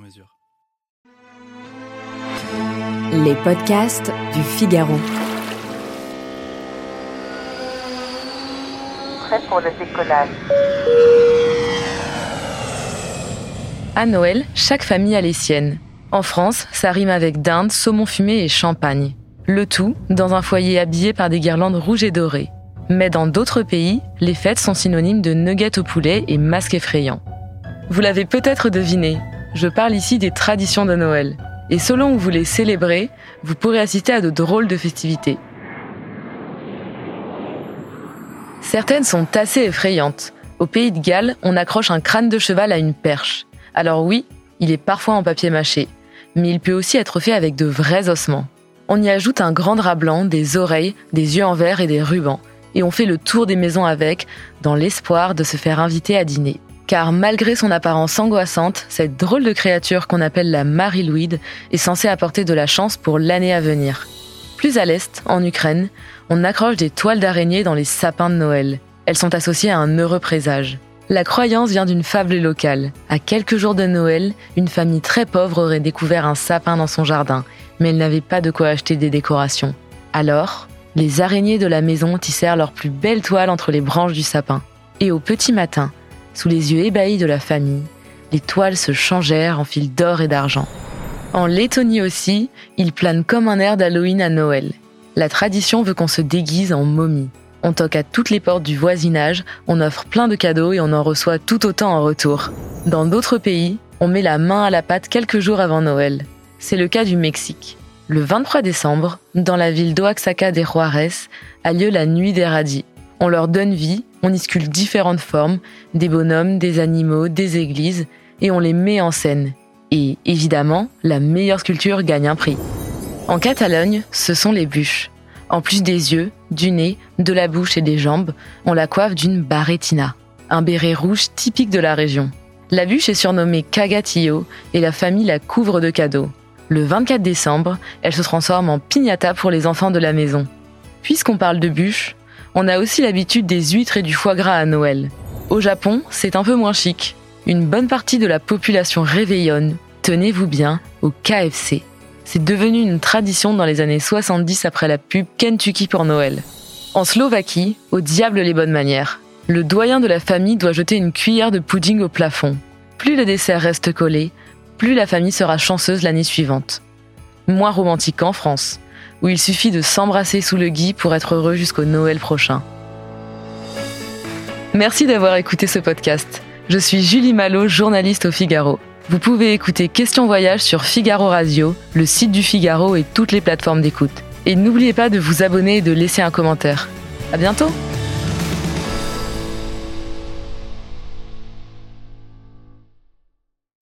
mesure. Les podcasts du Figaro. Prêt pour le décollage. À Noël, chaque famille a les siennes. En France, ça rime avec dinde, saumon fumé et champagne. Le tout dans un foyer habillé par des guirlandes rouges et dorées. Mais dans d'autres pays, les fêtes sont synonymes de nuggets au poulet et masques effrayants. Vous l'avez peut-être deviné, je parle ici des traditions de Noël. Et selon où vous les célébrez, vous pourrez assister à de drôles de festivités. Certaines sont assez effrayantes. Au pays de Galles, on accroche un crâne de cheval à une perche. Alors oui, il est parfois en papier mâché, mais il peut aussi être fait avec de vrais ossements. On y ajoute un grand drap blanc, des oreilles, des yeux en verre et des rubans, et on fait le tour des maisons avec, dans l'espoir de se faire inviter à dîner. Car malgré son apparence angoissante, cette drôle de créature qu'on appelle la Marie-Louide est censée apporter de la chance pour l'année à venir. Plus à l'est, en Ukraine, on accroche des toiles d'araignée dans les sapins de Noël. Elles sont associées à un heureux présage. La croyance vient d'une fable locale. À quelques jours de Noël, une famille très pauvre aurait découvert un sapin dans son jardin, mais elle n'avait pas de quoi acheter des décorations. Alors, les araignées de la maison tissèrent leurs plus belles toiles entre les branches du sapin. Et au petit matin, sous les yeux ébahis de la famille, les toiles se changèrent en fils d'or et d'argent. En Lettonie aussi, il plane comme un air d'Halloween à Noël. La tradition veut qu'on se déguise en momie. On toque à toutes les portes du voisinage, on offre plein de cadeaux et on en reçoit tout autant en retour. Dans d'autres pays, on met la main à la pâte quelques jours avant Noël. C'est le cas du Mexique. Le 23 décembre, dans la ville d'Oaxaca de Juarez, a lieu la Nuit des Radis. On leur donne vie, on y sculpte différentes formes, des bonhommes, des animaux, des églises, et on les met en scène. Et évidemment, la meilleure sculpture gagne un prix. En Catalogne, ce sont les bûches. En plus des yeux, du nez, de la bouche et des jambes, on la coiffe d'une barretina, un béret rouge typique de la région. La bûche est surnommée Cagatillo et la famille la couvre de cadeaux. Le 24 décembre, elle se transforme en piñata pour les enfants de la maison. Puisqu'on parle de bûche, on a aussi l'habitude des huîtres et du foie gras à Noël. Au Japon, c'est un peu moins chic. Une bonne partie de la population réveillonne, tenez-vous bien, au KFC. C'est devenu une tradition dans les années 70 après la pub Kentucky pour Noël. En Slovaquie, au diable les bonnes manières. Le doyen de la famille doit jeter une cuillère de pudding au plafond. Plus le dessert reste collé, plus la famille sera chanceuse l'année suivante. Moins romantique qu'en France, où il suffit de s'embrasser sous le gui pour être heureux jusqu'au Noël prochain. Merci d'avoir écouté ce podcast. Je suis Julie Malo, journaliste au Figaro. Vous pouvez écouter Question Voyage sur Figaro Radio, le site du Figaro et toutes les plateformes d'écoute. Et n'oubliez pas de vous abonner et de laisser un commentaire. À bientôt!